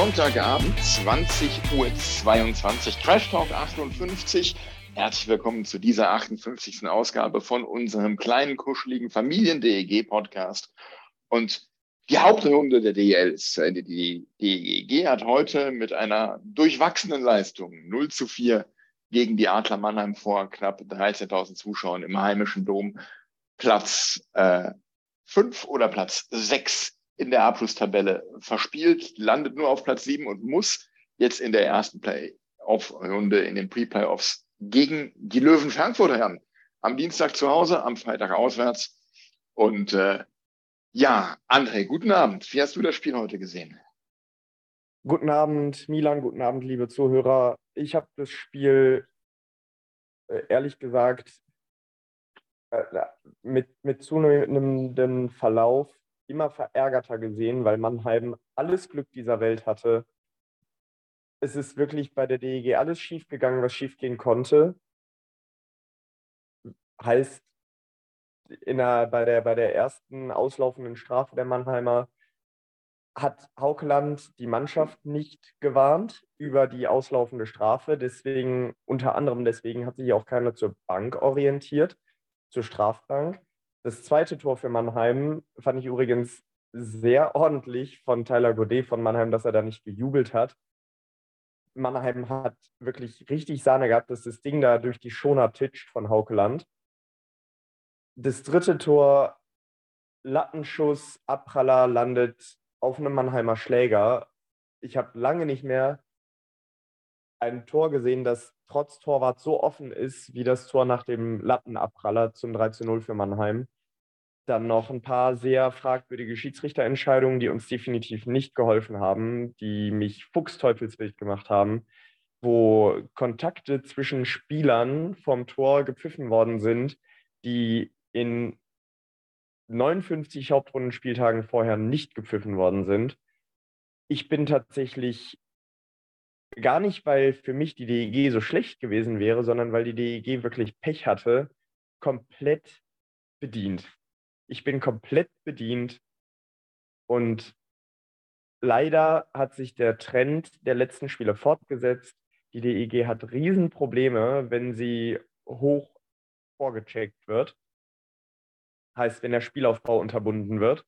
Sonntagabend, 20.22 Uhr, Trash Talk 58. Herzlich willkommen zu dieser 58. Ausgabe von unserem kleinen, kuscheligen Familien-DEG-Podcast. Und die Hauptrunde der DEL ist zu Ende. Die DEG hat heute mit einer durchwachsenen Leistung 0 zu 4 gegen die Adler Mannheim vor knapp 13.000 Zuschauern im heimischen Dom Platz äh, 5 oder Platz 6 in der Abschlusstabelle verspielt, landet nur auf Platz 7 und muss jetzt in der ersten Play-Off-Runde in den Pre-Playoffs gegen die Löwen Frankfurt Herren. Am Dienstag zu Hause, am Freitag auswärts. Und äh, ja, André, guten Abend. Wie hast du das Spiel heute gesehen? Guten Abend, Milan, guten Abend, liebe Zuhörer. Ich habe das Spiel äh, ehrlich gesagt äh, mit, mit zunehmendem Verlauf immer verärgerter gesehen, weil Mannheim alles Glück dieser Welt hatte. Es ist wirklich bei der DEG alles schiefgegangen, was schiefgehen konnte. Heißt, in der, bei, der, bei der ersten auslaufenden Strafe der Mannheimer hat Haukeland die Mannschaft nicht gewarnt über die auslaufende Strafe. Deswegen, unter anderem deswegen, hat sich auch keiner zur Bank orientiert, zur Strafbank. Das zweite Tor für Mannheim fand ich übrigens sehr ordentlich von Tyler Godet von Mannheim, dass er da nicht gejubelt hat. Mannheim hat wirklich richtig Sahne gehabt, dass das Ding da durch die Schoner titscht von Haukeland. Das dritte Tor, Lattenschuss, Abpraller, landet auf einem Mannheimer Schläger. Ich habe lange nicht mehr ein Tor gesehen, das trotz Torwart so offen ist, wie das Tor nach dem Lattenabpraller zum 13-0 für Mannheim. Dann noch ein paar sehr fragwürdige Schiedsrichterentscheidungen, die uns definitiv nicht geholfen haben, die mich fuchsteufelswild gemacht haben, wo Kontakte zwischen Spielern vom Tor gepfiffen worden sind, die in 59 Hauptrundenspieltagen vorher nicht gepfiffen worden sind. Ich bin tatsächlich gar nicht, weil für mich die DEG so schlecht gewesen wäre, sondern weil die DEG wirklich Pech hatte, komplett bedient. Ich bin komplett bedient und leider hat sich der Trend der letzten Spiele fortgesetzt. Die DEG hat Riesenprobleme, wenn sie hoch vorgecheckt wird. Heißt, wenn der Spielaufbau unterbunden wird.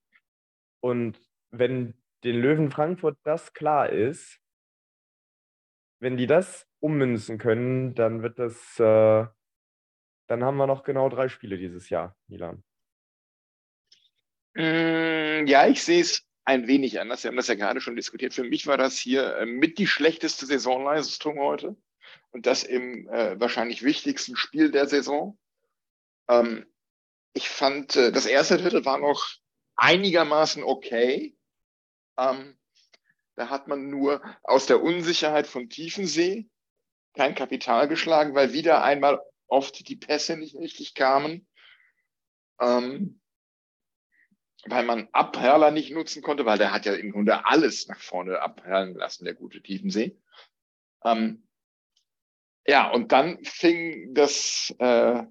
Und wenn den Löwen Frankfurt das klar ist, wenn die das ummünzen können, dann wird das, äh, dann haben wir noch genau drei Spiele dieses Jahr, Milan. Mm, ja, ich sehe es ein wenig anders. Wir haben das ja gerade schon diskutiert. Für mich war das hier äh, mit die schlechteste Saisonleistung heute und das im äh, wahrscheinlich wichtigsten Spiel der Saison. Ähm, ich fand, äh, das erste Drittel war noch einigermaßen okay. Ähm, da hat man nur aus der Unsicherheit von Tiefensee kein Kapital geschlagen, weil wieder einmal oft die Pässe nicht richtig kamen. Ähm, weil man Abperler nicht nutzen konnte, weil der hat ja im Grunde alles nach vorne abperlen lassen, der gute Tiefensee. Ähm, ja, und dann fing das, äh,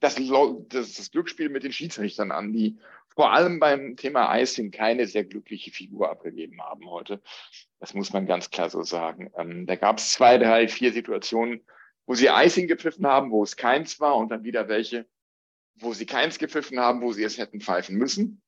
das, das, das Glücksspiel mit den Schiedsrichtern an, die vor allem beim Thema Icing keine sehr glückliche Figur abgegeben haben heute. Das muss man ganz klar so sagen. Ähm, da gab es zwei, drei, vier Situationen, wo sie Icing gepfiffen haben, wo es keins war und dann wieder welche, wo sie keins gepfiffen haben, wo sie es hätten pfeifen müssen.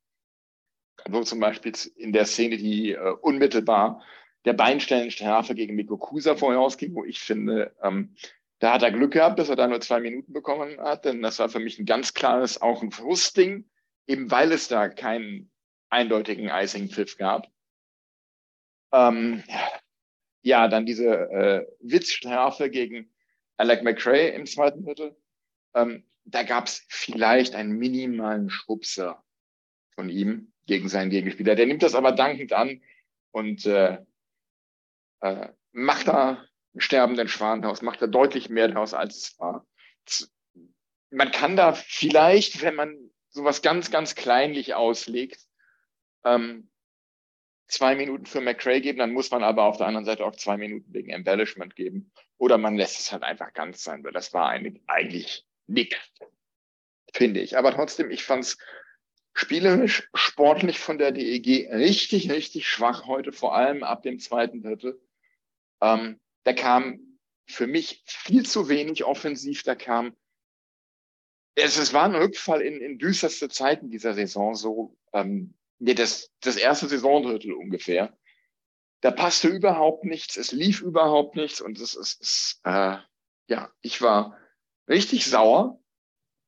So zum Beispiel in der Szene, die äh, unmittelbar der Beinstellenstrafe gegen Miko Kusa vorher ausging, wo ich finde, ähm, da hat er Glück gehabt, dass er da nur zwei Minuten bekommen hat, denn das war für mich ein ganz klares, auch ein Frustding, eben weil es da keinen eindeutigen Icing-Pfiff gab. Ähm, ja, dann diese äh, Witzstrafe gegen Alec McRae im zweiten Drittel. Ähm, da gab es vielleicht einen minimalen Schubser von ihm gegen seinen Gegenspieler. Der nimmt das aber dankend an und äh, äh, macht da einen sterbenden Schwan daraus, macht da deutlich mehr daraus, als es war. Man kann da vielleicht, wenn man sowas ganz, ganz kleinlich auslegt, ähm, zwei Minuten für McRae geben, dann muss man aber auf der anderen Seite auch zwei Minuten wegen Embellishment geben. Oder man lässt es halt einfach ganz sein, weil das war eigentlich nix, finde ich. Aber trotzdem, ich fand es spielerisch, sportlich von der DEG richtig, richtig schwach heute, vor allem ab dem zweiten Drittel. Ähm, da kam für mich viel zu wenig offensiv, da kam es, es war ein Rückfall in, in düsterste Zeiten dieser Saison, so ähm, nee, das, das erste Saisondrittel ungefähr. Da passte überhaupt nichts, es lief überhaupt nichts und es ist, äh, ja, ich war richtig sauer.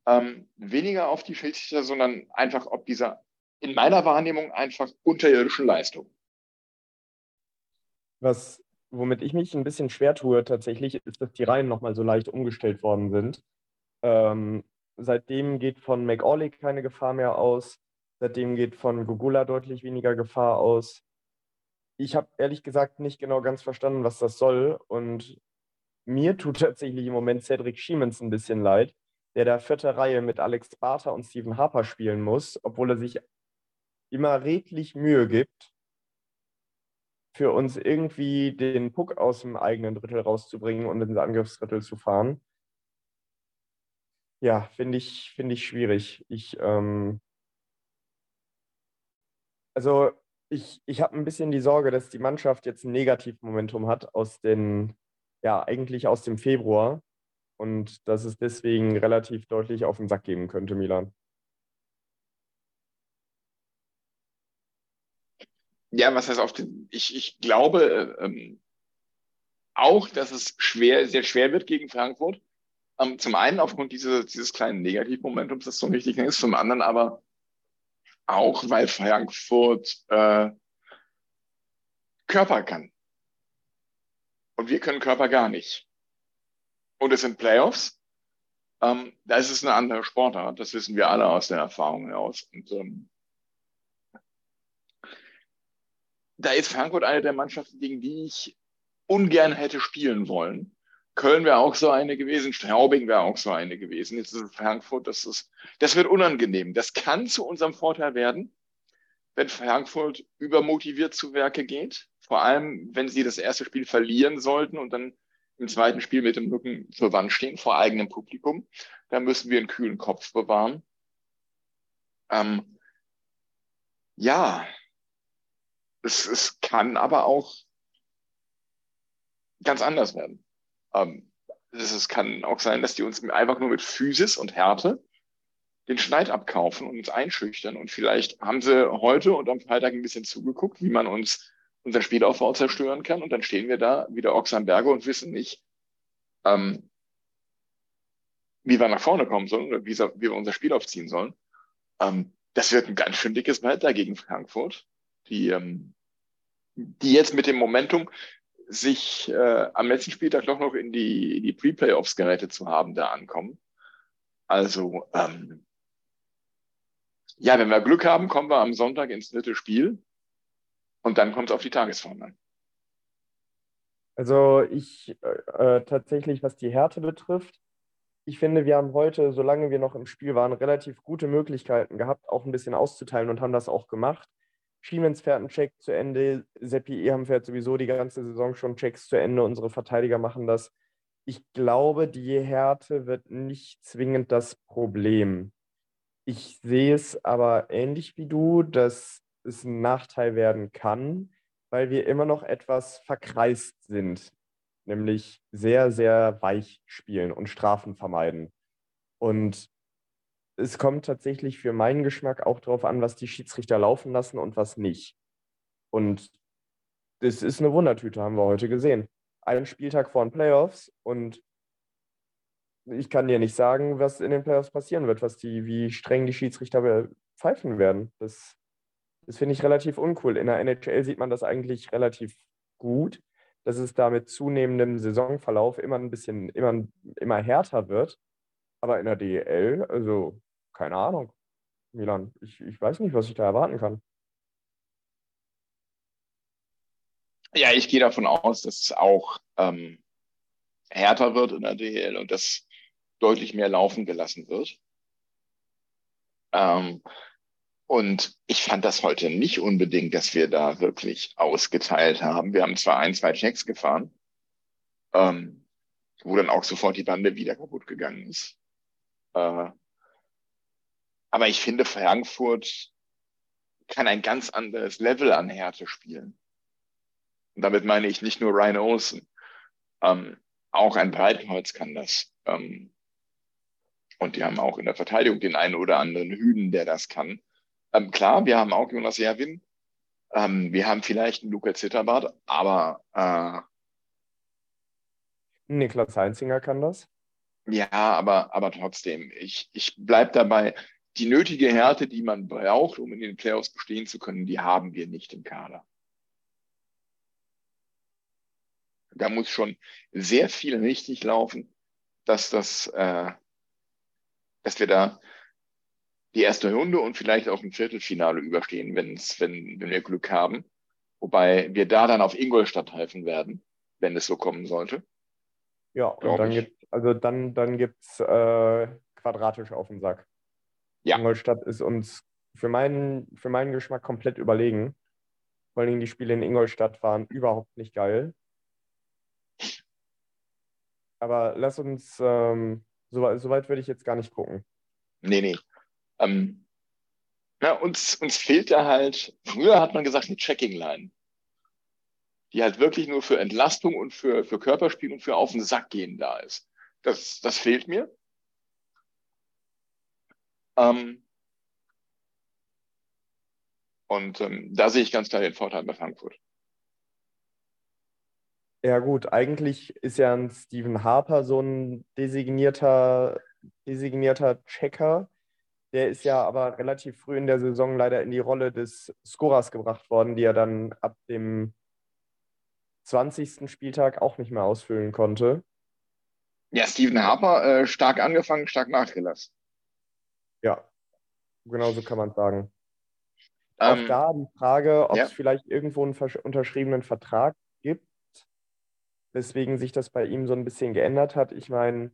Ähm, weniger auf die Schiedsrichter, sondern einfach ob dieser, in meiner Wahrnehmung, einfach unterirdischen Leistung. Was, womit ich mich ein bisschen schwer tue tatsächlich, ist, dass die Reihen nochmal so leicht umgestellt worden sind. Ähm, seitdem geht von McAuley keine Gefahr mehr aus. Seitdem geht von Gugula deutlich weniger Gefahr aus. Ich habe ehrlich gesagt nicht genau ganz verstanden, was das soll. Und mir tut tatsächlich im Moment Cedric Schiemens ein bisschen leid, der da vierte Reihe mit Alex Barter und Stephen Harper spielen muss, obwohl er sich immer redlich Mühe gibt, für uns irgendwie den Puck aus dem eigenen Drittel rauszubringen und ins Angriffsdrittel zu fahren. Ja, finde ich, find ich schwierig. Ich, ähm, also ich, ich habe ein bisschen die Sorge, dass die Mannschaft jetzt ein Negativmomentum hat aus den, ja, eigentlich aus dem Februar und dass es deswegen relativ deutlich auf den Sack geben könnte, Milan. Ja, was heißt auf den, ich, ich glaube ähm, auch, dass es schwer, sehr schwer wird gegen Frankfurt. Ähm, zum einen aufgrund diese, dieses kleinen Negativmomentums, das so richtig ist, zum anderen aber auch weil Frankfurt äh, Körper kann. Und wir können Körper gar nicht. Und es sind Playoffs. Ähm, da ist es eine andere Sportart. Das wissen wir alle aus der Erfahrung heraus. Und ähm, da ist Frankfurt eine der Mannschaften, gegen die ich ungern hätte spielen wollen. Köln wäre auch so eine gewesen, Straubing wäre auch so eine gewesen. Jetzt ist Frankfurt, das, ist, das wird unangenehm. Das kann zu unserem Vorteil werden, wenn Frankfurt übermotiviert zu Werke geht. Vor allem, wenn sie das erste Spiel verlieren sollten und dann im zweiten Spiel mit dem Rücken zur Wand stehen, vor eigenem Publikum. Da müssen wir einen kühlen Kopf bewahren. Ähm, ja, es, es kann aber auch ganz anders werden. Ähm, es kann auch sein, dass die uns einfach nur mit Physis und Härte den Schneid abkaufen und uns einschüchtern. Und vielleicht haben sie heute und am Freitag ein bisschen zugeguckt, wie man uns unser Spielaufbau zerstören kann. Und dann stehen wir da wie der Ochs am Berge und wissen nicht, ähm, wie wir nach vorne kommen sollen oder wie, wir unser Spiel aufziehen sollen. Ähm, das wird ein ganz schön dickes Brett dagegen Frankfurt, die, ähm, die jetzt mit dem Momentum, sich äh, am letzten Spieltag doch noch in die, die Pre-Playoffs gerettet zu haben, da ankommen. Also, ähm, ja, wenn wir Glück haben, kommen wir am Sonntag ins dritte Spiel und dann kommt es auf die Tagesform an. Also ich äh, äh, tatsächlich, was die Härte betrifft, ich finde, wir haben heute, solange wir noch im Spiel waren, relativ gute Möglichkeiten gehabt, auch ein bisschen auszuteilen und haben das auch gemacht. Schiemens fährt einen Check zu Ende. Seppi Eham fährt sowieso die ganze Saison schon Checks zu Ende. Unsere Verteidiger machen das. Ich glaube, die Härte wird nicht zwingend das Problem. Ich sehe es aber ähnlich wie du, dass es ein Nachteil werden kann, weil wir immer noch etwas verkreist sind, nämlich sehr, sehr weich spielen und Strafen vermeiden. Und es kommt tatsächlich für meinen Geschmack auch darauf an, was die Schiedsrichter laufen lassen und was nicht. Und das ist eine Wundertüte, haben wir heute gesehen. Ein Spieltag vor den Playoffs und ich kann dir nicht sagen, was in den Playoffs passieren wird, was die, wie streng die Schiedsrichter pfeifen werden. Das, das finde ich relativ uncool. In der NHL sieht man das eigentlich relativ gut, dass es da mit zunehmendem Saisonverlauf immer ein bisschen, immer, immer härter wird. Aber in der DEL, also keine Ahnung, Milan, ich, ich weiß nicht, was ich da erwarten kann. Ja, ich gehe davon aus, dass es auch ähm, härter wird in der DEL und dass deutlich mehr laufen gelassen wird. Ähm, und ich fand das heute nicht unbedingt, dass wir da wirklich ausgeteilt haben. Wir haben zwar ein, zwei Checks gefahren, ähm, wo dann auch sofort die Bande wieder kaputt gegangen ist. Äh, aber ich finde, Frankfurt kann ein ganz anderes Level an Härte spielen. Und damit meine ich nicht nur Ryan Olsen. Ähm, auch ein Breitholz kann das. Ähm, und die haben auch in der Verteidigung den einen oder anderen Hüden, der das kann. Ähm, klar, wir haben auch Jonas Erwin. Ähm, wir haben vielleicht einen Luca Zitterbart, aber äh, Niklas Heinzinger kann das. Ja, aber, aber trotzdem, ich, ich bleibe dabei, die nötige Härte, die man braucht, um in den Playoffs bestehen zu können, die haben wir nicht im Kader. Da muss schon sehr viel richtig laufen, dass das, äh, dass wir da die erste Runde und vielleicht auch ein Viertelfinale überstehen, wenn's, wenn, wenn wir Glück haben. Wobei wir da dann auf Ingolstadt helfen werden, wenn es so kommen sollte. Ja, und dann gibt also dann, dann gibt's äh, quadratisch auf den Sack. Ja. Ingolstadt ist uns für meinen, für meinen Geschmack komplett überlegen. Vor allem die Spiele in Ingolstadt waren überhaupt nicht geil. Aber lass uns, ähm, so, so würde ich jetzt gar nicht gucken. Nee, nee. Ähm, ja, uns, uns fehlt da halt, früher hat man gesagt, eine Checking-Line, die halt wirklich nur für Entlastung und für, für Körperspiel und für auf den Sack gehen da ist. Das, das fehlt mir. Ähm, und ähm, da sehe ich ganz klar den Vorteil bei Frankfurt. Ja, gut, eigentlich ist ja ein Stephen Harper so ein designierter, designierter Checker. Der ist ja aber relativ früh in der Saison leider in die Rolle des Scorers gebracht worden, die er dann ab dem 20. Spieltag auch nicht mehr ausfüllen konnte. Ja, Stephen Harper äh, stark angefangen, stark nachgelassen. Ja, genau so kann man sagen. Ähm, auch da die Frage, ob ja. es vielleicht irgendwo einen unterschriebenen Vertrag gibt weswegen sich das bei ihm so ein bisschen geändert hat. Ich meine,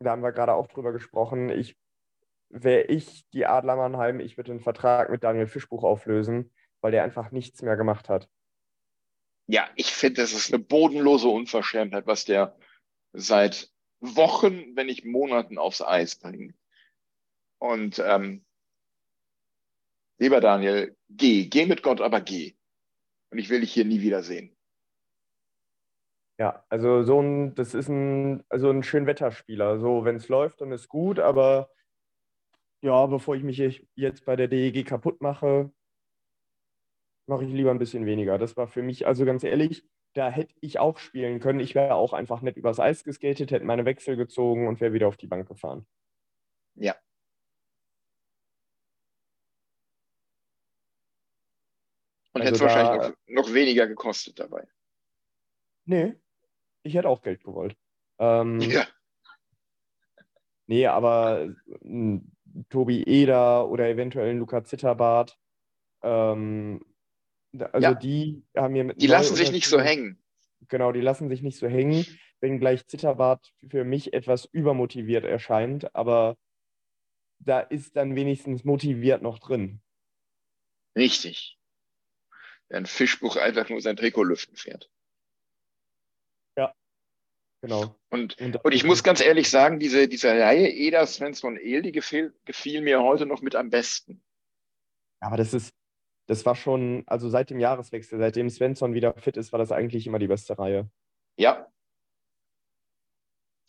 da haben wir gerade auch drüber gesprochen. Ich wäre ich die Adler Mannheim, ich würde den Vertrag mit Daniel Fischbuch auflösen, weil der einfach nichts mehr gemacht hat. Ja, ich finde, das ist eine bodenlose Unverschämtheit, was der seit Wochen, wenn nicht Monaten aufs Eis bringt. Und ähm, lieber Daniel, geh, geh mit Gott, aber geh. Und ich will dich hier nie wiedersehen. Ja, also so ein, das ist ein, also ein Schönwetterspieler. So, wenn es läuft, dann ist gut, aber ja, bevor ich mich jetzt bei der DEG kaputt mache, mache ich lieber ein bisschen weniger. Das war für mich, also ganz ehrlich, da hätte ich auch spielen können. Ich wäre auch einfach nicht übers Eis geskatet, hätte meine Wechsel gezogen und wäre wieder auf die Bank gefahren. Ja. Und also hätte wahrscheinlich noch, noch weniger gekostet dabei. Nee, ich hätte auch Geld gewollt. Ähm, ja. Nee, aber Tobi Eder oder eventuell Luca Zitterbart, ähm, also ja. die haben mir mit. Die lassen sich nicht so hängen. Genau, die lassen sich nicht so hängen, wenngleich Zitterbart für mich etwas übermotiviert erscheint, aber da ist dann wenigstens motiviert noch drin. Richtig. Wenn Fischbuch einfach nur sein Trikot lüften fährt. Genau. Und, und ich muss ganz ehrlich sagen, diese, diese Reihe Eder, Svensson, El, die gefiel, gefiel mir heute noch mit am besten. Aber das ist, das war schon, also seit dem Jahreswechsel, seitdem Svensson wieder fit ist, war das eigentlich immer die beste Reihe. Ja.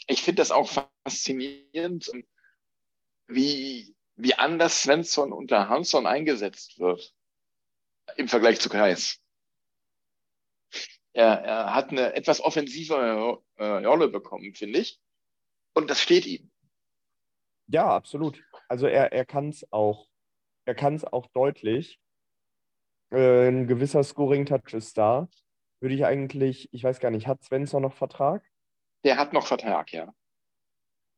Ich finde das auch faszinierend, wie, wie anders Svensson unter Hansson eingesetzt wird im Vergleich zu Kreis. Er, er hat eine etwas offensivere äh, Rolle bekommen, finde ich. Und das steht ihm. Ja, absolut. Also er, er kann es auch. Er kann es auch deutlich. Äh, ein gewisser Scoring-Touch ist da. würde ich eigentlich, ich weiß gar nicht, hat Svensson noch Vertrag? Der hat noch Vertrag, ja.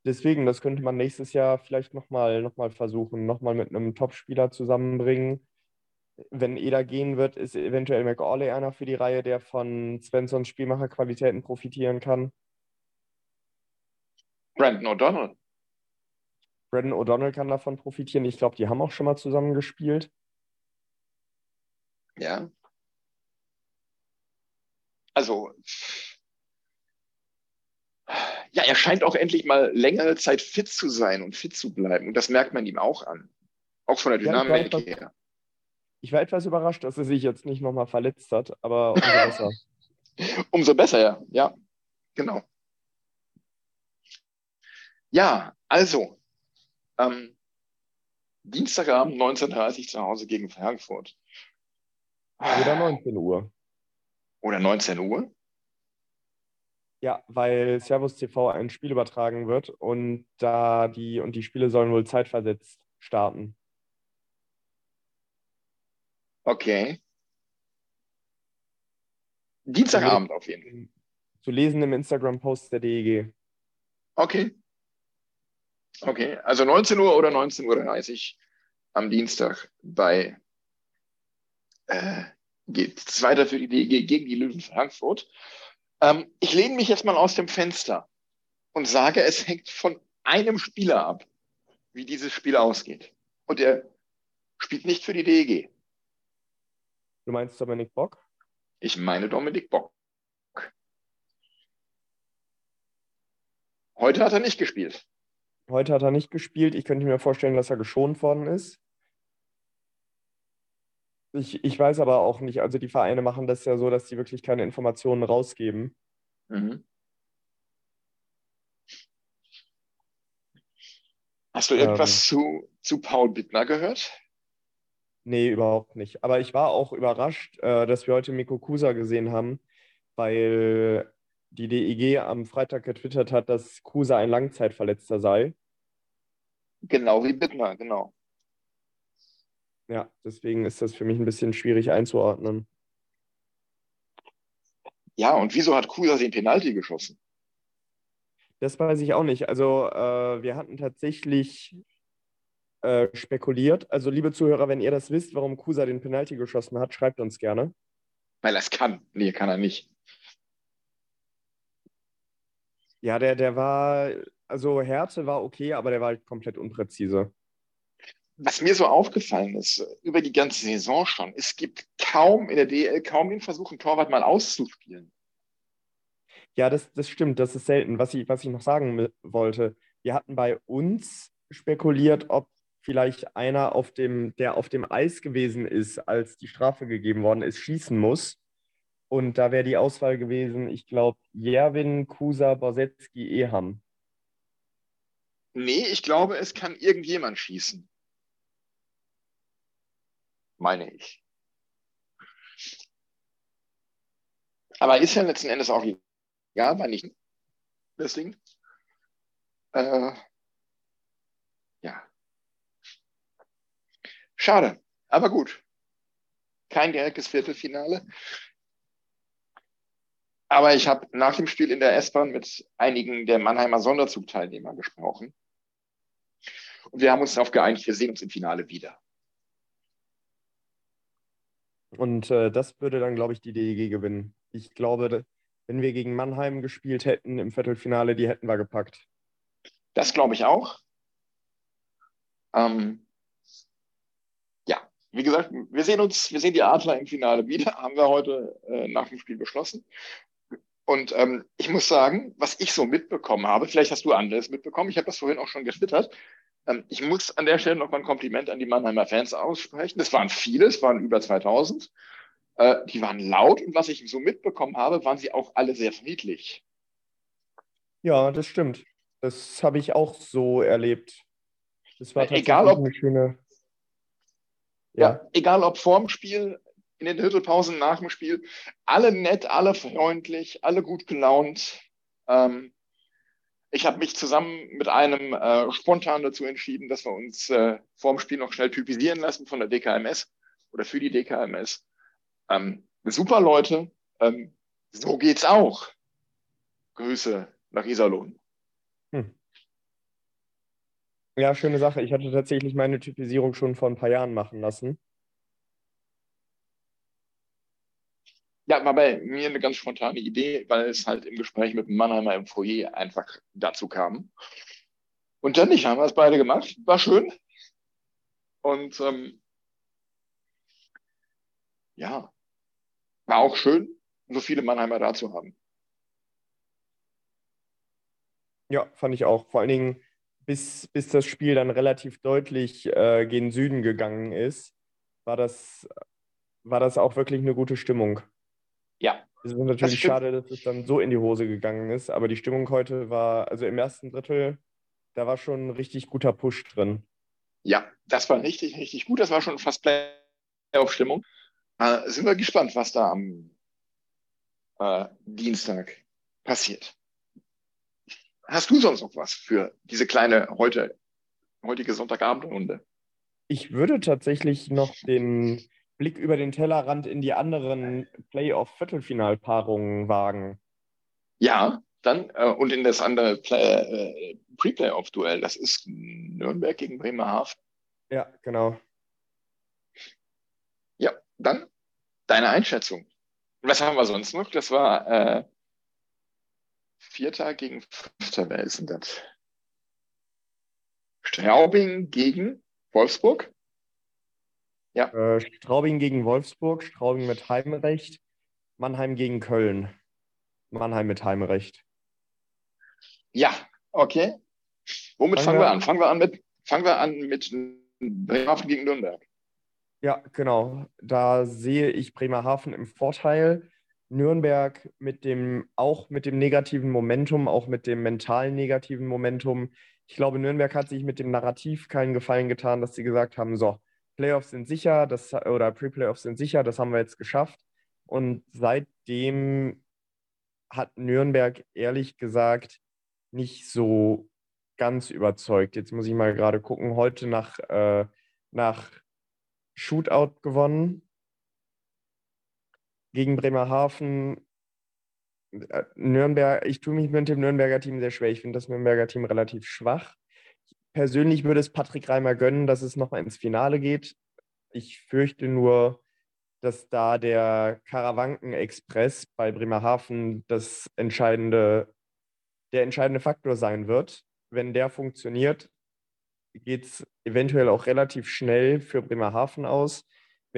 Deswegen, das könnte man nächstes Jahr vielleicht nochmal noch mal versuchen, nochmal mit einem Topspieler zusammenbringen. Wenn Eder gehen wird, ist eventuell McAuley einer für die Reihe, der von Svenssons Spielmacherqualitäten profitieren kann. Brandon O'Donnell. Brandon O'Donnell kann davon profitieren. Ich glaube, die haben auch schon mal zusammen gespielt. Ja. Also, ja, er scheint auch endlich mal längere Zeit fit zu sein und fit zu bleiben. Und das merkt man ihm auch an. Auch von der Ja, Dynamik weiß, her. Ich war etwas überrascht, dass er sich jetzt nicht nochmal verletzt hat, aber umso besser. Umso besser, ja. Ja, genau. Ja, also, ähm, Dienstagabend 19.30 Uhr zu Hause gegen Frankfurt. Oder 19 Uhr. Oder 19 Uhr? Ja, weil Servus TV ein Spiel übertragen wird und da die und die Spiele sollen wohl zeitversetzt starten. Okay. Dienstagabend auf jeden Fall. Zu lesen im Instagram-Post der DEG. Okay. Okay, also 19 Uhr oder 19.30 Uhr am Dienstag bei äh, geht es weiter für die DEG gegen die Löwen Frankfurt. Ähm, ich lehne mich jetzt mal aus dem Fenster und sage, es hängt von einem Spieler ab, wie dieses Spiel ausgeht. Und er spielt nicht für die DEG. Du meinst Dominik Bock? Ich meine Dominik Bock. Heute hat er nicht gespielt. Heute hat er nicht gespielt. Ich könnte mir vorstellen, dass er geschont worden ist. Ich, ich weiß aber auch nicht, also die Vereine machen das ja so, dass sie wirklich keine Informationen rausgeben. Mhm. Hast du irgendwas Ähm. zu, zu Paul Bittner gehört? Nee, überhaupt nicht. Aber ich war auch überrascht, äh, dass wir heute Miko Kusa gesehen haben, weil die DEG am Freitag getwittert hat, dass Kusa ein Langzeitverletzter sei. Genau wie Bittner, genau. Ja, deswegen ist das für mich ein bisschen schwierig einzuordnen. Ja, und wieso hat Kusa den Penalty geschossen? Das weiß ich auch nicht. Also äh, wir hatten tatsächlich äh, spekuliert. Also liebe Zuhörer, wenn ihr das wisst, warum Kusa den Penalty geschossen hat, schreibt uns gerne. Weil er es kann. Nee, kann er nicht. Ja, der, der war, also Härte war okay, aber der war halt komplett unpräzise. Was mir so aufgefallen ist, über die ganze Saison schon, es gibt kaum in der DL kaum den Versuch, einen Torwart mal auszuspielen. Ja, das, das stimmt, das ist selten. Was ich, was ich noch sagen wollte, wir hatten bei uns spekuliert, ob vielleicht einer, auf dem, der auf dem Eis gewesen ist, als die Strafe gegeben worden ist, schießen muss. Und da wäre die Auswahl gewesen, ich glaube, Jerwin, Kusa, Borsetski, Eham. Nee, ich glaube, es kann irgendjemand schießen. Meine ich. Aber ist ja letzten Endes auch egal, war nicht das Ding. Äh, ja. Schade, aber gut. Kein direktes Viertelfinale. Aber ich habe nach dem Spiel in der S-Bahn mit einigen der Mannheimer Sonderzugteilnehmer gesprochen. Und wir haben uns darauf geeinigt, wir sehen uns im Finale wieder. Und äh, das würde dann, glaube ich, die DEG gewinnen. Ich glaube, wenn wir gegen Mannheim gespielt hätten im Viertelfinale, die hätten wir gepackt. Das glaube ich auch. Ähm, wie gesagt, wir sehen uns, wir sehen die Adler im Finale wieder, haben wir heute äh, nach dem Spiel beschlossen. Und ähm, ich muss sagen, was ich so mitbekommen habe, vielleicht hast du anderes mitbekommen, ich habe das vorhin auch schon getwittert. Ähm, ich muss an der Stelle noch mal ein Kompliment an die Mannheimer Fans aussprechen. Es waren viele, es waren über 2000. Äh, die waren laut und was ich so mitbekommen habe, waren sie auch alle sehr friedlich. Ja, das stimmt. Das habe ich auch so erlebt. Das war Egal, tatsächlich ob- eine schöne. Ja. Ja, egal ob vorm Spiel, in den Viertelpausen, nach dem Spiel, alle nett, alle freundlich, alle gut gelaunt. Ähm, ich habe mich zusammen mit einem äh, spontan dazu entschieden, dass wir uns äh, vorm Spiel noch schnell typisieren lassen von der DKMS oder für die DKMS. Ähm, super Leute, ähm, So geht's auch. Grüße nach Iserlohn. Ja, schöne Sache. Ich hatte tatsächlich meine Typisierung schon vor ein paar Jahren machen lassen. Ja, war bei mir eine ganz spontane Idee, weil es halt im Gespräch mit dem Mannheimer im Foyer einfach dazu kam. Und dann nicht, haben wir es beide gemacht. War schön. Und ähm, ja, war auch schön, so viele Mannheimer da zu haben. Ja, fand ich auch. Vor allen Dingen, bis, bis das Spiel dann relativ deutlich äh, gen Süden gegangen ist, war das, war das auch wirklich eine gute Stimmung. Ja, Es ist natürlich stimmt. schade, dass es dann so in die Hose gegangen ist, aber die Stimmung heute war, also im ersten Drittel, da war schon ein richtig guter Push drin. ja, das war richtig, richtig gut. Das war schon fast Playoff-Stimmung. Äh, sind wir gespannt, was da am äh, Dienstag passiert. Hast du sonst noch was für diese kleine heute, heutige Sonntagabendrunde? Ich würde tatsächlich noch den Blick über den Tellerrand in die anderen Playoff-Viertelfinalpaarungen wagen. Ja, dann äh, und in das andere Play, äh, Pre-Playoff-Duell, das ist Nürnberg gegen Bremerhaven. Ja, genau. Ja, dann deine Einschätzung. Was haben wir sonst noch? Das war äh, Vierter gegen Fünfter. Wer ist denn das? Straubing gegen Wolfsburg. Äh, Straubing gegen Wolfsburg, Straubing mit Heimrecht, Mannheim gegen Köln, Mannheim mit Heimrecht. Ja, okay. Womit Fangen fangen wir wir an. an? Fangen wir an mit, fangen wir an mit Bremerhaven gegen Nürnberg. Ja, genau. Da sehe ich Bremerhaven im Vorteil. Nürnberg mit dem, auch mit dem negativen Momentum, auch mit dem mentalen negativen Momentum. Ich glaube, Nürnberg hat sich mit dem Narrativ keinen Gefallen getan, dass sie gesagt haben, so, Playoffs sind sicher, das, oder Pre-Playoffs sind sicher, das haben wir jetzt geschafft. Und seitdem hat Nürnberg ehrlich gesagt nicht so ganz überzeugt. Jetzt muss ich mal gerade gucken, heute nach, äh, nach Shootout gewonnen gegen Bremerhaven. Äh, Nürnberg, ich tue mich mit dem Nürnberger Team sehr schwer. Ich finde das Nürnberger Team relativ schwach. Persönlich würde es Patrick Reimer gönnen, dass es nochmal ins Finale geht. Ich fürchte nur, dass da der Karawanken-Express bei Bremerhaven das entscheidende, der entscheidende Faktor sein wird. Wenn der funktioniert, geht es eventuell auch relativ schnell für Bremerhaven aus.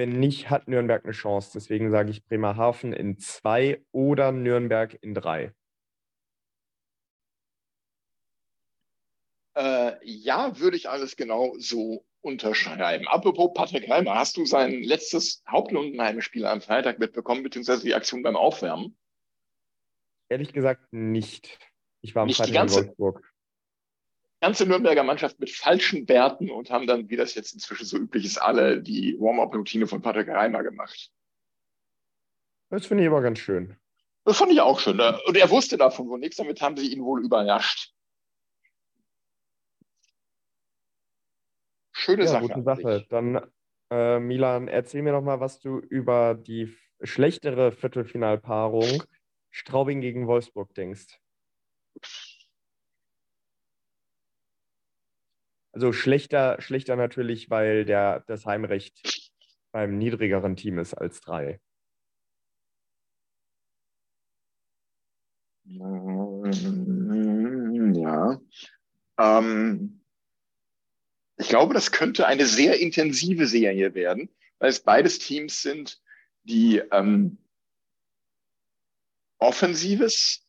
Wenn nicht, hat Nürnberg eine Chance. Deswegen sage ich Bremerhaven in zwei oder Nürnberg in drei. Äh, ja, würde ich alles genau so unterschreiben. Apropos Patrick Reimer, hast du sein letztes Hauptlundenheim-Spiel am Freitag mitbekommen, beziehungsweise die Aktion beim Aufwärmen? Ehrlich gesagt nicht. Ich war am Nicht Freitag in Wolfsburg. Ganze Nürnberger Mannschaft mit falschen Bärten und haben dann, wie das jetzt inzwischen so üblich ist, alle die Warm-up-Routine von Patrick Reimer gemacht. Das finde ich aber ganz schön. Das fand ich auch schön. ne? Und er wusste davon wohl nichts, damit haben sie ihn wohl überrascht. Schöne Ja, Sache. gute Sache. Dann, äh, Milan, erzähl mir doch mal, was du über die schlechtere Viertelfinalpaarung Straubing gegen Wolfsburg denkst. Also schlechter, schlechter natürlich, weil der, das Heimrecht beim niedrigeren Team ist als drei. Ja. Ähm, ich glaube, das könnte eine sehr intensive Serie werden, weil es beides Teams sind, die ähm, offensives,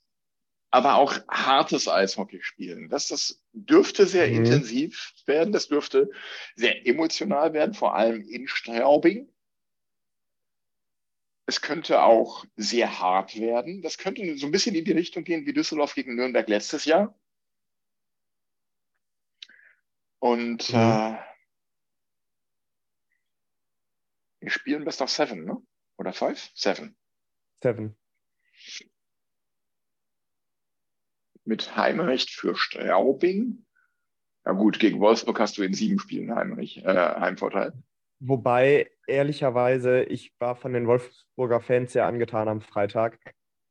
aber auch hartes Eishockey spielen. Das, das dürfte sehr Mhm. intensiv werden, das dürfte sehr emotional werden, vor allem in Straubing. Es könnte auch sehr hart werden. Das könnte so ein bisschen in die Richtung gehen wie Düsseldorf gegen Nürnberg letztes Jahr. Und Mhm. äh, wir spielen Best of Seven, ne? Oder Five? Seven. Seven. Mit Heimrecht für Straubing. Ja gut, gegen Wolfsburg hast du in sieben Spielen Heimrecht, äh, Heimvorteil. Wobei, ehrlicherweise, ich war von den Wolfsburger Fans sehr angetan am Freitag.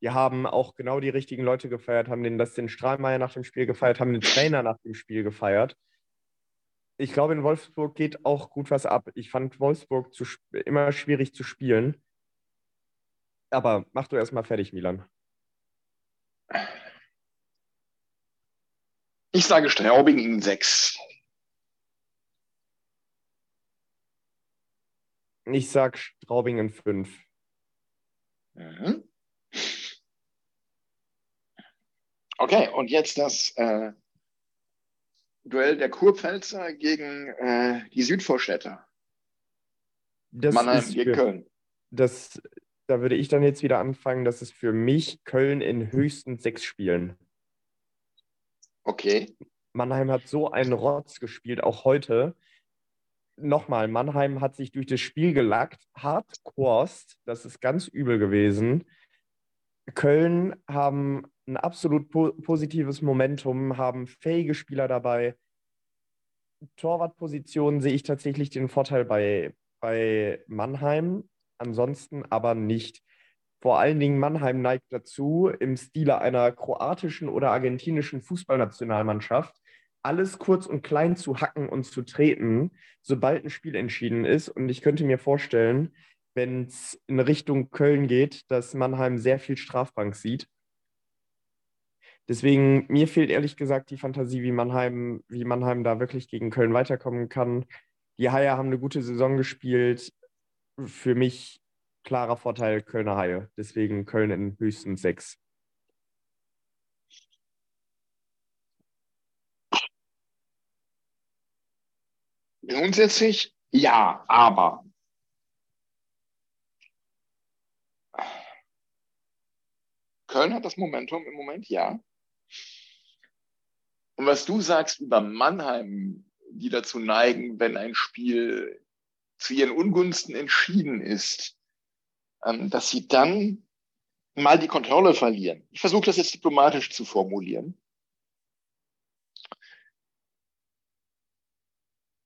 Die haben auch genau die richtigen Leute gefeiert, haben den, das den Strahlmeier nach dem Spiel gefeiert, haben den Trainer nach dem Spiel gefeiert. Ich glaube, in Wolfsburg geht auch gut was ab. Ich fand Wolfsburg zu, immer schwierig zu spielen. Aber mach du erstmal fertig, Milan. Ich sage Straubing in sechs. Ich sag Straubing in fünf. Mhm. Okay, und jetzt das äh, Duell der Kurpfälzer gegen äh, die Südvorstädter. Das Mannheim ist gegen für, Köln. das, da würde ich dann jetzt wieder anfangen, dass es für mich Köln in höchstens sechs Spielen. Okay. Mannheim hat so einen Rotz gespielt, auch heute. Nochmal, Mannheim hat sich durch das Spiel gelackt, hart Korst, das ist ganz übel gewesen. Köln haben ein absolut po positives Momentum, haben fähige Spieler dabei. Torwartposition sehe ich tatsächlich den Vorteil bei, bei Mannheim, ansonsten aber nicht. Vor allen Dingen Mannheim neigt dazu, im Stile einer kroatischen oder argentinischen Fußballnationalmannschaft alles kurz und klein zu hacken und zu treten, sobald ein Spiel entschieden ist. Und ich könnte mir vorstellen, wenn es in Richtung Köln geht, dass Mannheim sehr viel Strafbank sieht. Deswegen, mir fehlt ehrlich gesagt die Fantasie, wie Mannheim, wie Mannheim da wirklich gegen Köln weiterkommen kann. Die Haie haben eine gute Saison gespielt. Für mich klarer Vorteil Kölner Haie. Deswegen Köln in höchstens sechs. Grundsätzlich ja, aber Köln hat das Momentum im Moment, ja. Und was du sagst über Mannheim, die dazu neigen, wenn ein Spiel zu ihren Ungunsten entschieden ist, dass sie dann mal die Kontrolle verlieren. Ich versuche das jetzt diplomatisch zu formulieren.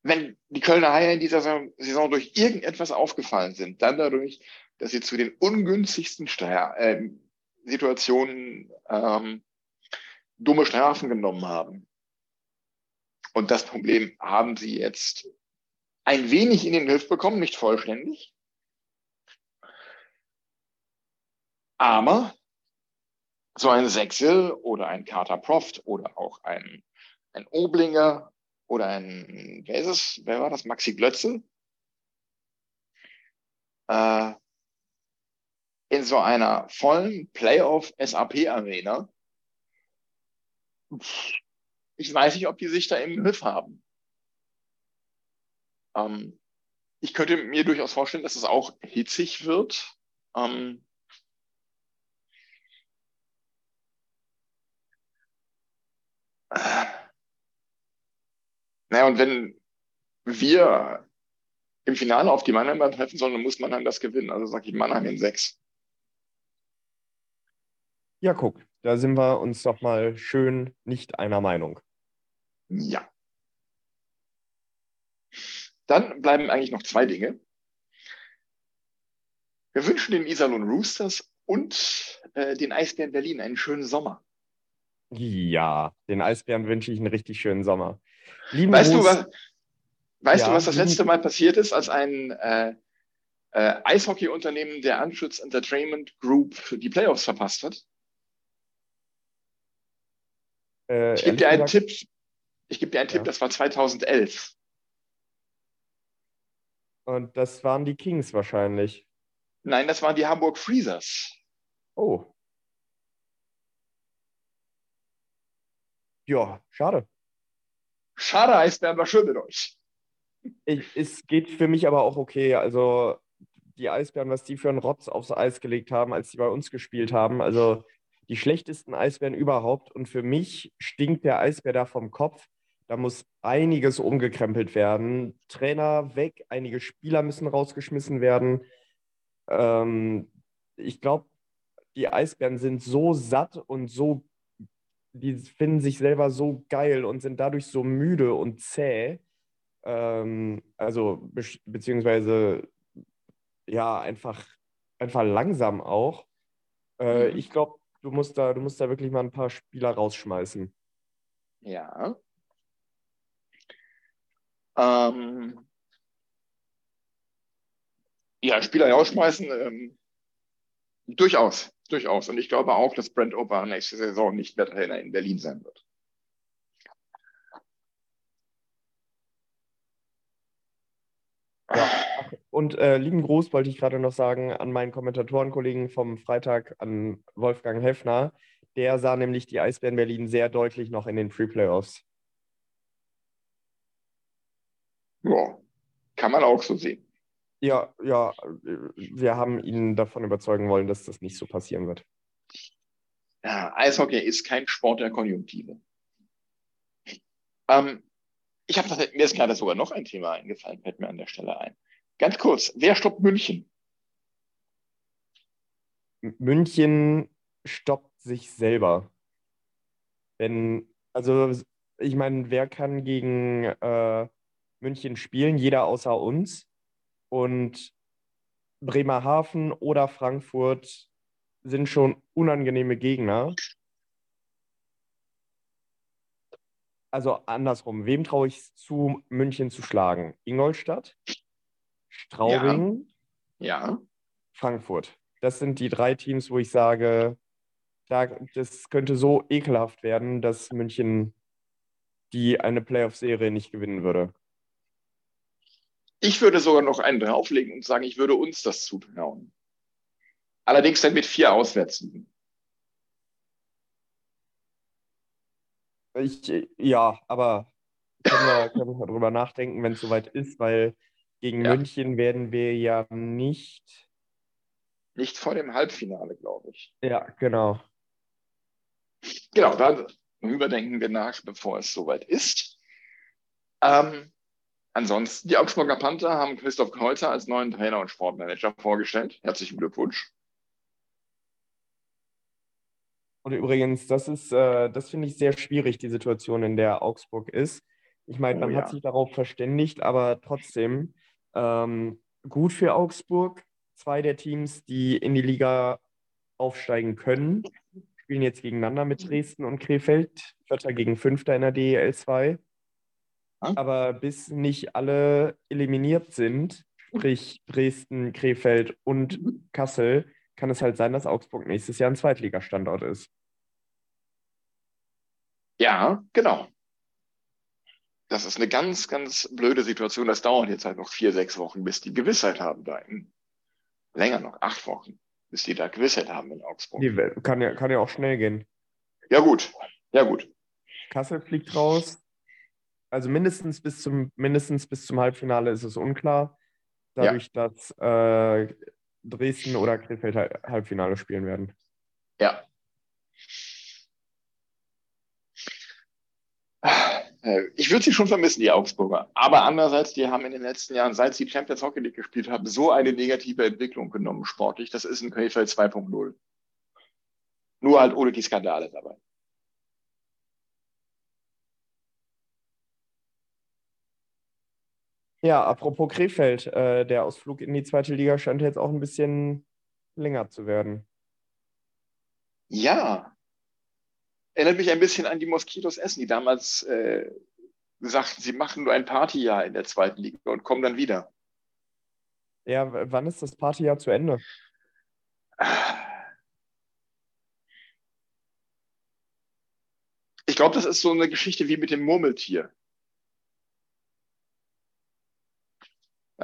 Wenn die Kölner Haie in dieser Saison durch irgendetwas aufgefallen sind, dann dadurch, dass sie zu den ungünstigsten Steuer, äh, Situationen ähm, dumme Strafen genommen haben. Und das Problem haben sie jetzt ein wenig in den Griff bekommen, nicht vollständig. Aber so ein Sechsel oder ein Carter Proft oder auch ein, ein Oblinger oder ein, wer ist es? Wer war das? Maxi Glötze? Äh, in so einer vollen Playoff-SAP-Arena. Ich weiß nicht, ob die sich da im Griff haben. Ähm, ich könnte mir durchaus vorstellen, dass es auch hitzig wird. Ähm, naja, und wenn wir im Finale auf die Mannheimer treffen sollen, dann muss Mannheim das gewinnen. Also sage ich Mannheim in sechs. Ja, guck, da sind wir uns doch mal schön nicht einer Meinung. Ja. Dann bleiben eigentlich noch zwei Dinge. Wir wünschen den Iserlohn Roosters und äh, den Eisbären Berlin einen schönen Sommer. Ja, den Eisbären wünsche ich einen richtig schönen Sommer. Lieben weißt Gruß, du, was, weißt Ja, du, was das letzte Mal passiert ist, als ein äh, äh, Eishockey-Unternehmen der Anschutz Entertainment Group die Playoffs verpasst hat? äh, Ich gebe dir einen Tipp. Ich gebe dir einen Ja. Tipp, das war 2011. Und das waren die Kings wahrscheinlich. Nein, das waren die Hamburg Freezers. Oh. Ja, schade. Schade, Eisbären war schön mit euch. Ich, es geht für mich aber auch okay. Also die Eisbären, was die für einen Rotz aufs Eis gelegt haben, als die bei uns gespielt haben. Also die schlechtesten Eisbären überhaupt. Und für mich stinkt der Eisbär da vom Kopf. Da muss einiges umgekrempelt werden. Trainer weg, einige Spieler müssen rausgeschmissen werden. Ähm, ich glaube, die Eisbären sind so satt und so, die finden sich selber so geil und sind dadurch so müde und zäh. Ähm, also, be beziehungsweise, ja, einfach, einfach langsam auch. Äh, Mhm. Ich glaube, du musst da, du musst da wirklich mal ein paar Spieler rausschmeißen. Ja. Ähm, ja, Spieler rausschmeißen, ähm, durchaus, durchaus. Und ich glaube auch, dass Brent Ober nächste Saison nicht mehr Trainer in Berlin sein wird. Ja. Und äh, lieben Gruß wollte ich gerade noch sagen an meinen Kommentatorenkollegen vom Freitag, an Wolfgang Heffner. Der sah nämlich die Eisbären Berlin sehr deutlich noch in den Free Playoffs. Ja, kann man auch so sehen. Ja, ja, äh, wir haben ihn davon überzeugen wollen, dass das nicht so passieren wird. Ja, Eishockey ist kein Sport der Konjunktive. Ähm, ich habe mir ist gerade sogar noch ein Thema eingefallen, fällt mir an der Stelle ein. Ganz kurz, wer stoppt München? München stoppt sich selber. Wenn, also ich meine, wer kann gegen äh, München spielen? Jeder außer uns. Und Bremerhaven oder Frankfurt sind schon unangenehme Gegner. Also andersrum, wem traue ich es zu, München zu schlagen? Ingolstadt, Straubing, Ja, Frankfurt. Das sind die drei Teams, wo ich sage, da, das könnte so ekelhaft werden, dass München die eine Playoff-Serie nicht gewinnen würde. Ich würde sogar noch einen drauflegen und sagen, ich würde uns das zutrauen. Allerdings dann mit vier Auswärtssiegen. Ich, ja, aber können wir, können wir darüber nachdenken, wenn es soweit ist, weil gegen Ja. München werden wir ja nicht. Nicht vor dem Halbfinale, glaube ich. Ja, genau. Genau, darüber denken wir nach, bevor es soweit ist. Ähm, ansonsten, die Augsburger Panther haben Christoph Kreuzer als neuen Trainer und Sportmanager vorgestellt. Herzlichen Glückwunsch. Und übrigens, das ist, äh, das finde ich sehr schwierig, die Situation, in der Augsburg ist. Ich meine, Oh man ja. hat sich darauf verständigt, aber trotzdem ähm, gut für Augsburg. Zwei der Teams, die in die Liga aufsteigen können, spielen jetzt gegeneinander mit Dresden und Krefeld. Vierter gegen Fünfter in der DEL 2. Aber bis nicht alle eliminiert sind, sprich Dresden, Krefeld und Kassel, kann es halt sein, dass Augsburg nächstes Jahr ein Zweitligastandort ist. Ja, genau. Das ist eine ganz, ganz blöde Situation. Das dauert jetzt halt noch vier, sechs Wochen, bis die Gewissheit haben da. Länger noch, acht Wochen, bis die da Gewissheit haben in Augsburg. Die kann ja, kann ja auch schnell gehen. Ja, gut. Ja, gut. Kassel fliegt raus. Also mindestens bis zum, mindestens bis zum Halbfinale ist es unklar. Dadurch, dass äh, Dresden oder Krefeld Hal- Halbfinale spielen werden. Ja. Äh, Ich würde sie schon vermissen, die Augsburger. Aber andererseits, die haben in den letzten Jahren, seit sie Champions Hockey League gespielt haben, so eine negative Entwicklung genommen, sportlich. Das ist ein Krefeld 2.0. Nur halt ohne die Skandale dabei. Ja, apropos Krefeld, äh, der Ausflug in die zweite Liga scheint jetzt auch ein bisschen länger zu werden. Ja. Erinnert mich ein bisschen an die Moskitos Essen, die damals äh, sagten, sie machen nur ein Partyjahr in der zweiten Liga und kommen dann wieder. Ja, wann ist das Partyjahr zu Ende? Ich glaube, das ist so eine Geschichte wie mit dem Murmeltier.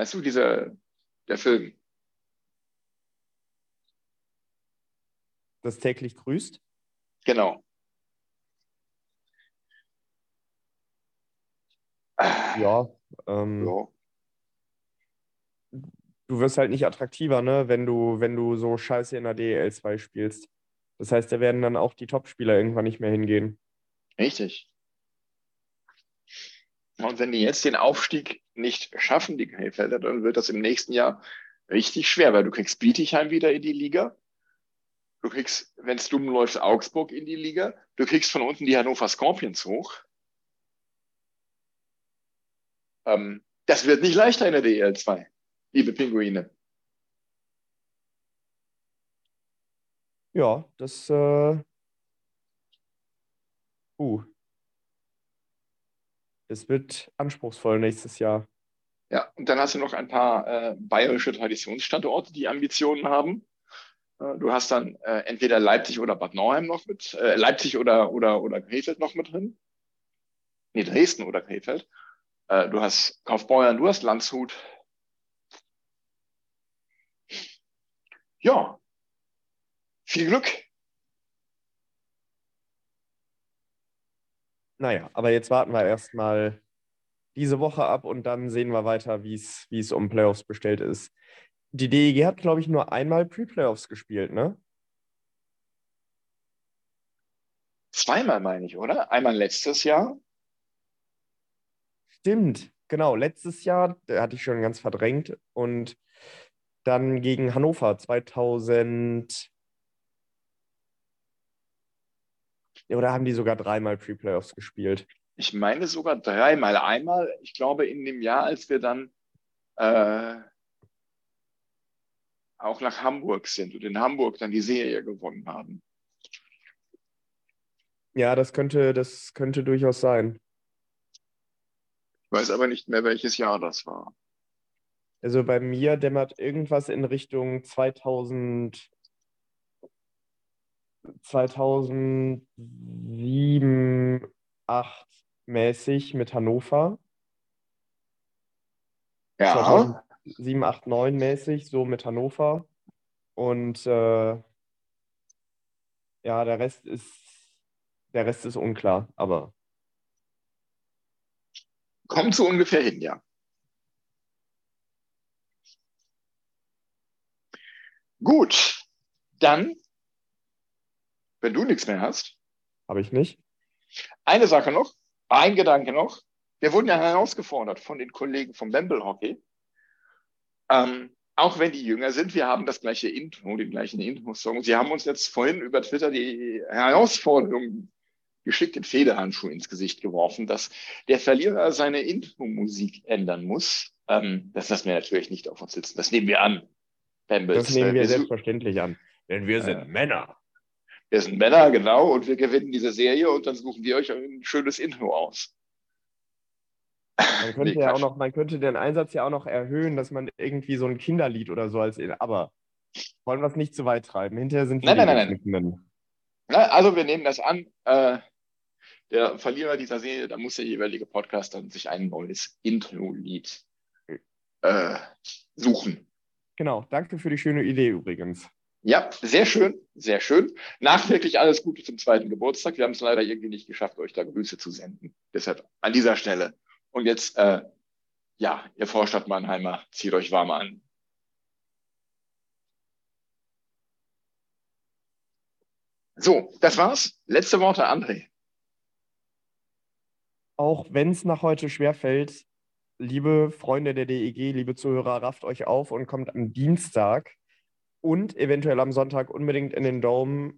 Weißt du, dieser, der Film. Das täglich grüßt? Genau. Ja. Ähm, Ja. du wirst halt nicht attraktiver, ne, wenn du, wenn du so scheiße in der DEL 2 spielst. Das heißt, da werden dann auch die Topspieler irgendwann nicht mehr hingehen. Richtig. Und wenn die jetzt den Aufstieg nicht schaffen, die Krefelder, dann wird das im nächsten Jahr richtig schwer, weil du kriegst Bietigheim wieder in die Liga. Du kriegst, wenn es dumm läuft, Augsburg in die Liga. Du kriegst von unten die Hannover Scorpions hoch. Ähm, das wird nicht leichter in der DEL 2, liebe Pinguine. Ja, das. Äh, uh. Es wird anspruchsvoll nächstes Jahr. Ja, und dann hast du noch ein paar äh, bayerische Traditionsstandorte, die Ambitionen haben. Äh, du hast dann äh, entweder Leipzig oder Bad Nauheim noch mit, äh, Leipzig oder, oder, oder Krefeld noch mit drin. Nee, Dresden oder Krefeld. Äh, du hast Kaufbeuern, du hast Landshut. Ja, viel Glück. Naja, aber jetzt warten wir erstmal diese Woche ab und dann sehen wir weiter, wie es um Playoffs bestellt ist. Die DEG hat, glaube ich, nur einmal Pre-Playoffs gespielt, ne? Zweimal meine ich, oder? Einmal letztes Jahr. Stimmt, genau. Letztes Jahr, da hatte ich schon ganz verdrängt. Und dann gegen Hannover 2000. Oder haben die sogar dreimal Pre-Playoffs gespielt? Ich meine sogar dreimal. Einmal, ich glaube, in dem Jahr, als wir dann äh, auch nach Hamburg sind und in Hamburg dann die Serie gewonnen haben. Ja, das könnte, das könnte durchaus sein. Ich weiß aber nicht mehr, welches Jahr das war. Also bei mir dämmert irgendwas in Richtung 2000, 2007, 8 mäßig mit Hannover. Ja. 2007, 8, 9 mäßig, so mit Hannover. Und äh, ja, der Rest ist, der Rest ist unklar, aber. Kommt so ungefähr hin, ja. Gut, dann, wenn du nichts mehr hast. Habe ich nicht. Eine Sache noch, ein Gedanke noch. Wir wurden ja herausgefordert von den Kollegen vom Bamble Hockey. Ähm, auch wenn die jünger sind, wir haben das gleiche Intro, den gleichen Intro-Song. Sie haben uns jetzt vorhin über Twitter die Herausforderung geschickt den Federhandschuh ins Gesicht geworfen, dass der Verlierer seine Intro-Musik ändern muss. Ähm, das lassen wir natürlich nicht auf uns sitzen. Das nehmen wir an. Bambles. Das nehmen wir, wir selbstverständlich an. Denn wir sind äh, Männer. Wir sind Männer, genau, und wir gewinnen diese Serie und dann suchen wir euch ein schönes Intro aus. Man könnte nee, ja auch noch, man könnte den Einsatz ja auch noch erhöhen, dass man irgendwie so ein Kinderlied oder so als, aber wollen wir es nicht zu weit treiben. Hinterher sind wir. Nein, nein, nein, nein. Na, also wir nehmen das an. Äh, der Verlierer dieser Serie, da muss der jeweilige Podcast dann sich ein neues Intro-Lied äh, suchen. Genau, danke für die schöne Idee übrigens. Ja, sehr schön, sehr schön. Nachträglich alles Gute zum zweiten Geburtstag. Wir haben es leider irgendwie nicht geschafft, euch da Grüße zu senden. Deshalb an dieser Stelle. Und jetzt, äh, ja, ihr Vorstadt Mannheimer, zieht euch warm an. So, das war's. Letzte Worte, André. Auch wenn es nach heute schwerfällt, liebe Freunde der DEG, liebe Zuhörer, rafft euch auf und kommt am Dienstag und eventuell am Sonntag unbedingt in den Dome.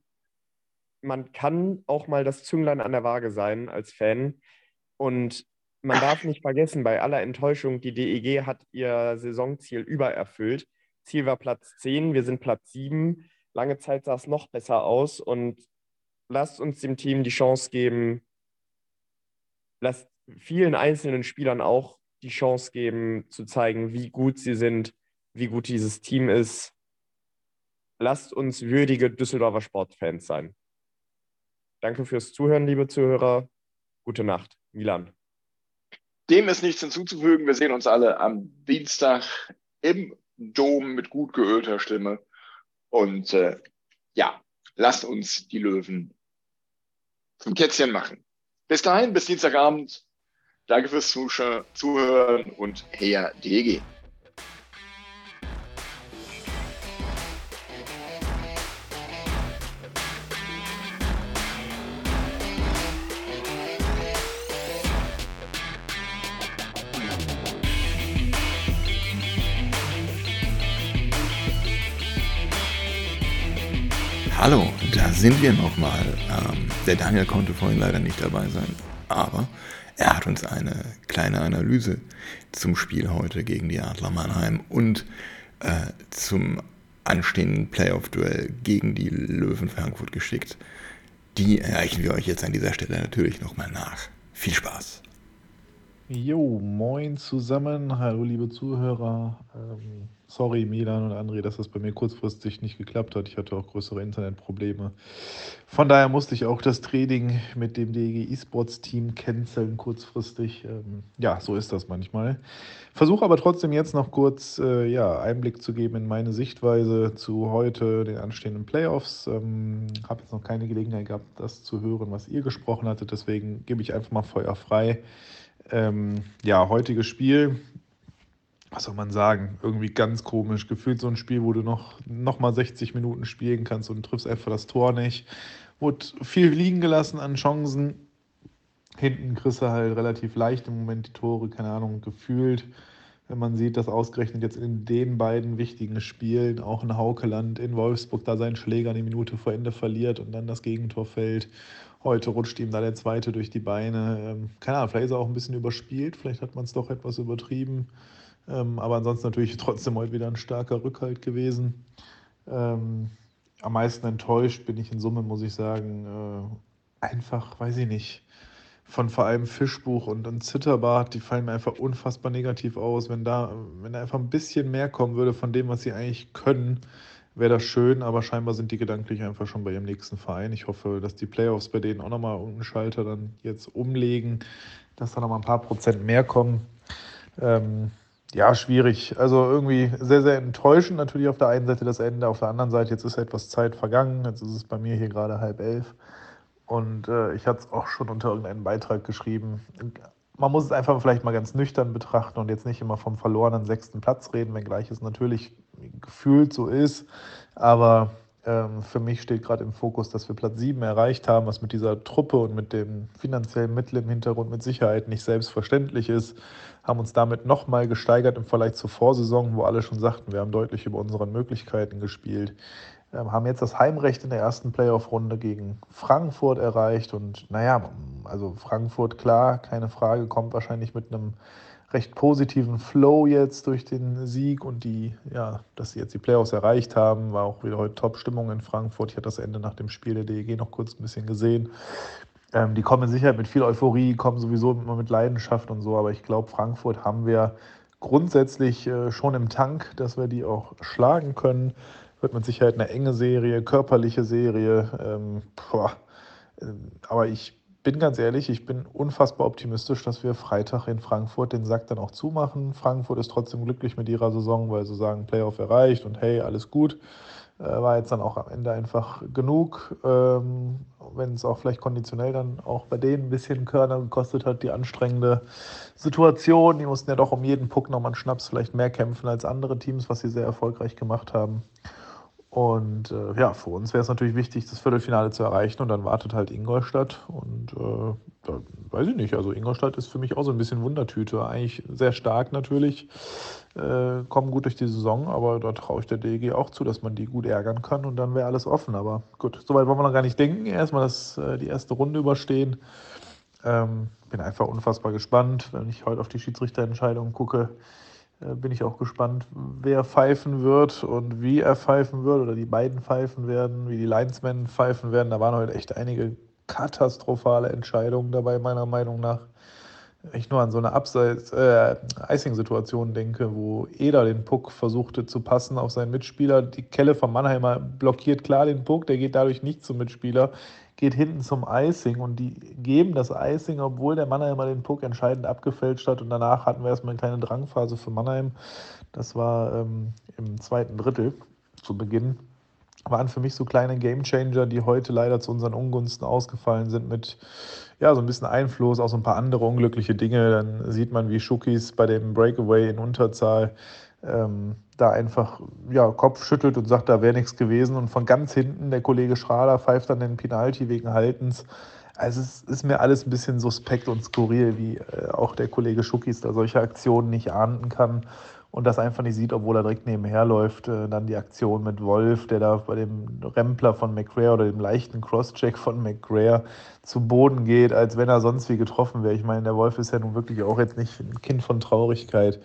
Man kann auch mal das Zünglein an der Waage sein als Fan. Und man darf nicht vergessen, bei aller Enttäuschung, die DEG hat ihr Saisonziel übererfüllt. Ziel war Platz 10, wir sind Platz 7. Lange Zeit sah es noch besser aus und lasst uns dem Team die Chance geben, lasst vielen einzelnen Spielern auch die Chance geben, zu zeigen, wie gut sie sind, wie gut dieses Team ist. Lasst uns würdige Düsseldorfer Sportfans sein. Danke fürs Zuhören, liebe Zuhörer. Gute Nacht. Milan. Dem ist nichts hinzuzufügen. Wir sehen uns alle am Dienstag im Dom mit gut geölter Stimme. Und äh, ja, lasst uns die Löwen zum Kätzchen machen. Bis dahin, bis Dienstagabend. Danke fürs Zuhören und her DG. Hallo, da sind wir nochmal. Ähm, der Daniel konnte vorhin leider nicht dabei sein, aber er hat uns eine kleine Analyse zum Spiel heute gegen die Adler Mannheim und äh, zum anstehenden Playoff-Duell gegen die Löwen Frankfurt geschickt. Die erreichen wir euch jetzt an dieser Stelle natürlich nochmal nach. Viel Spaß! Jo, moin zusammen. Hallo, liebe Zuhörer. Ähm, sorry, Milan und André, dass das bei mir kurzfristig nicht geklappt hat. Ich hatte auch größere Internetprobleme. Von daher musste ich auch das Training mit dem DEG eSports Team canceln kurzfristig. Ähm, ja, so ist das manchmal. Versuche aber trotzdem jetzt noch kurz äh, ja, Einblick zu geben in meine Sichtweise zu heute, den anstehenden Playoffs. Ähm, Habe jetzt noch keine Gelegenheit gehabt, das zu hören, was ihr gesprochen hattet. Deswegen gebe ich einfach mal Feuer frei. Ähm, ja, heutiges Spiel, was soll man sagen, irgendwie ganz komisch. Gefühlt so ein Spiel, wo du noch, noch mal 60 Minuten spielen kannst und triffst einfach das Tor nicht. Wurde viel liegen gelassen an Chancen. Hinten kriegst du halt relativ leicht im Moment die Tore, keine Ahnung, gefühlt. Wenn man sieht, dass ausgerechnet jetzt in den beiden wichtigen Spielen auch ein Haukeland in Wolfsburg da seinen Schläger eine Minute vor Ende verliert und dann das Gegentor fällt Heute rutscht ihm da der zweite durch die Beine. Ähm, keine Ahnung, vielleicht ist er auch ein bisschen überspielt, vielleicht hat man es doch etwas übertrieben. Ähm, aber ansonsten natürlich trotzdem heute wieder ein starker Rückhalt gewesen. Ähm, am meisten enttäuscht bin ich in Summe, muss ich sagen, äh, einfach, weiß ich nicht, von vor allem Fischbuch und, und Zitterbart, die fallen mir einfach unfassbar negativ aus. Wenn da, wenn da einfach ein bisschen mehr kommen würde von dem, was sie eigentlich können, wäre das schön, aber scheinbar sind die gedanklich einfach schon bei ihrem nächsten Verein. Ich hoffe, dass die Playoffs bei denen auch nochmal einen Schalter dann jetzt umlegen, dass da nochmal ein paar Prozent mehr kommen. Ähm, ja, schwierig. Also irgendwie sehr, sehr enttäuschend natürlich auf der einen Seite das Ende, auf der anderen Seite jetzt ist etwas Zeit vergangen. Jetzt ist es bei mir hier gerade halb elf. Und äh, ich hatte es auch schon unter irgendeinem Beitrag geschrieben man muss es einfach vielleicht mal ganz nüchtern betrachten und jetzt nicht immer vom verlorenen sechsten Platz reden, wenngleich es natürlich gefühlt so ist. Aber ähm, für mich steht gerade im Fokus, dass wir Platz sieben erreicht haben, was mit dieser Truppe und mit dem finanziellen Mittel im Hintergrund mit Sicherheit nicht selbstverständlich ist. Haben uns damit nochmal gesteigert im Vergleich zur Vorsaison, wo alle schon sagten, wir haben deutlich über unsere Möglichkeiten gespielt. Ähm, haben jetzt das Heimrecht in der ersten Playoff-Runde gegen Frankfurt erreicht. Und naja, also Frankfurt, klar, keine Frage, kommt wahrscheinlich mit einem recht positiven Flow jetzt durch den Sieg und die, ja, dass sie jetzt die Playoffs erreicht haben, war auch wieder heute Top-Stimmung in Frankfurt. Ich hatte das Ende nach dem Spiel der DEG noch kurz ein bisschen gesehen. Ähm, die kommen sicher mit viel Euphorie, kommen sowieso immer mit Leidenschaft und so, aber ich glaube, Frankfurt haben wir grundsätzlich äh, schon im Tank, dass wir die auch schlagen können. Wird mit Sicherheit eine enge Serie, körperliche Serie. Ähm, aber ich bin ganz ehrlich, ich bin unfassbar optimistisch, dass wir Freitag in Frankfurt den Sack dann auch zumachen. Frankfurt ist trotzdem glücklich mit ihrer Saison, weil sie sagen, Playoff erreicht und hey, alles gut. Äh, war jetzt dann auch am Ende einfach genug, ähm, wenn es auch vielleicht konditionell dann auch bei denen ein bisschen Körner gekostet hat, die anstrengende Situation. Die mussten ja doch um jeden Puck nochmal einen Schnaps vielleicht mehr kämpfen als andere Teams, was sie sehr erfolgreich gemacht haben. Und äh, ja, für uns wäre es natürlich wichtig, das Viertelfinale zu erreichen und dann wartet halt Ingolstadt. Und äh, da, weiß ich nicht, also Ingolstadt ist für mich auch so ein bisschen Wundertüte. Eigentlich sehr stark natürlich, äh, kommen gut durch die Saison, aber da traue ich der DG auch zu, dass man die gut ärgern kann und dann wäre alles offen. Aber gut, soweit wollen wir noch gar nicht denken. Erstmal das, äh, die erste Runde überstehen. Ähm, bin einfach unfassbar gespannt, wenn ich heute auf die Schiedsrichterentscheidung gucke bin ich auch gespannt, wer pfeifen wird und wie er pfeifen wird oder die beiden pfeifen werden, wie die Linesmen pfeifen werden. Da waren heute echt einige katastrophale Entscheidungen dabei, meiner Meinung nach. Ich nur an so eine Abseits, äh, Icing-Situation denke, wo Eder den Puck versuchte zu passen auf seinen Mitspieler. Die Kelle von Mannheimer blockiert klar den Puck, der geht dadurch nicht zum Mitspieler geht hinten zum Icing und die geben das Icing, obwohl der Mannheimer den Puck entscheidend abgefälscht hat. Und danach hatten wir erstmal eine kleine Drangphase für Mannheim. Das war ähm, im zweiten Drittel zu Beginn. Waren für mich so kleine Gamechanger, die heute leider zu unseren Ungunsten ausgefallen sind, mit ja, so ein bisschen Einfluss, auch so ein paar andere unglückliche Dinge. Dann sieht man, wie Schukis bei dem Breakaway in Unterzahl ähm, da einfach ja, Kopf schüttelt und sagt, da wäre nichts gewesen. Und von ganz hinten der Kollege Schrader pfeift dann den Penalty wegen Haltens. Also es ist mir alles ein bisschen suspekt und skurril, wie äh, auch der Kollege Schuckis da solche Aktionen nicht ahnden kann und das einfach nicht sieht, obwohl er direkt nebenher läuft. Äh, dann die Aktion mit Wolf, der da bei dem Rempler von McRae oder dem leichten Crosscheck von McRae zu Boden geht, als wenn er sonst wie getroffen wäre. Ich meine, der Wolf ist ja nun wirklich auch jetzt nicht ein Kind von Traurigkeit.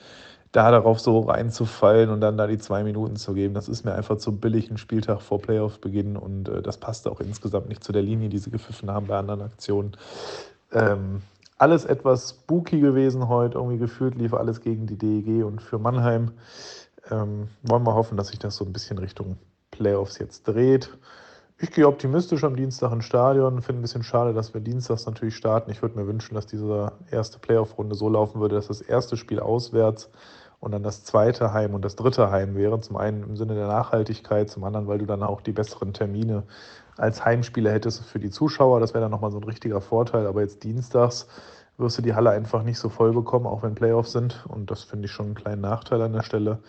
da darauf so reinzufallen und dann da die zwei Minuten zu geben, das ist mir einfach zu billig, ein Spieltag vor Playoff-Beginn und äh, das passt auch insgesamt nicht zu der Linie, die sie gepfiffen haben bei anderen Aktionen. Ähm, alles etwas spooky gewesen heute, irgendwie gefühlt lief alles gegen die DEG und für Mannheim ähm, wollen wir hoffen, dass sich das so ein bisschen Richtung Playoffs jetzt dreht. Ich gehe optimistisch am Dienstag ins Stadion. Finde ein bisschen schade, dass wir dienstags natürlich starten. Ich würde mir wünschen, dass diese erste Playoff-Runde so laufen würde, dass das erste Spiel auswärts und dann das zweite Heim und das dritte Heim wäre. Zum einen im Sinne der Nachhaltigkeit, zum anderen, weil du dann auch die besseren Termine als Heimspieler hättest für die Zuschauer. Das wäre dann nochmal so ein richtiger Vorteil. Aber jetzt dienstags wirst du die Halle einfach nicht so voll bekommen, auch wenn Playoffs sind. Und das finde ich schon einen kleinen Nachteil an der Stelle.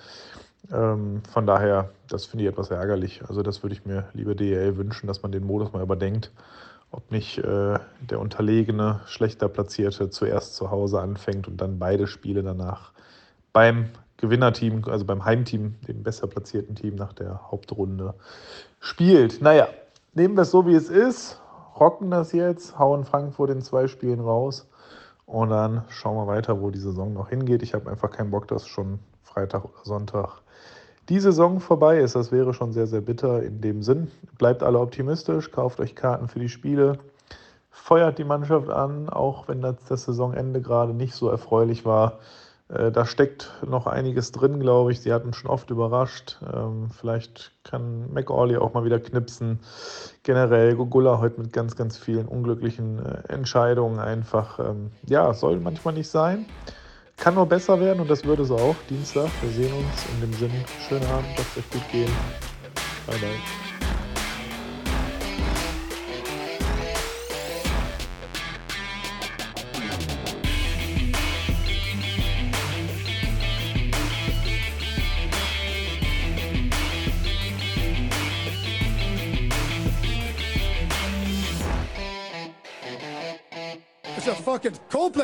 Ähm, von daher, das finde ich etwas ärgerlich. Also das würde ich mir, liebe DEL, wünschen, dass man den Modus mal überdenkt, ob nicht äh, der unterlegene, schlechter platzierte zuerst zu Hause anfängt und dann beide Spiele danach beim Gewinnerteam, also beim Heimteam, dem besser platzierten Team nach der Hauptrunde spielt. Naja, nehmen wir es so, wie es ist, rocken das jetzt, hauen Frankfurt in zwei Spielen raus und dann schauen wir weiter, wo die Saison noch hingeht. Ich habe einfach keinen Bock, dass schon Freitag oder Sonntag die Saison vorbei ist. Das wäre schon sehr, sehr bitter in dem Sinn. Bleibt alle optimistisch, kauft euch Karten für die Spiele, feuert die Mannschaft an, auch wenn das, das Saisonende gerade nicht so erfreulich war. Äh, da steckt noch einiges drin, glaube ich. Sie hatten schon oft überrascht. Ähm, vielleicht kann McAuley auch mal wieder knipsen. Generell Gugula heute mit ganz, ganz vielen unglücklichen äh, Entscheidungen einfach. Ähm, ja, soll manchmal nicht sein. Kann nur besser werden und das wird es auch. Dienstag, wir sehen uns. In dem Sinn, schönen Abend, lasst euch gut gehen. Bye, bye.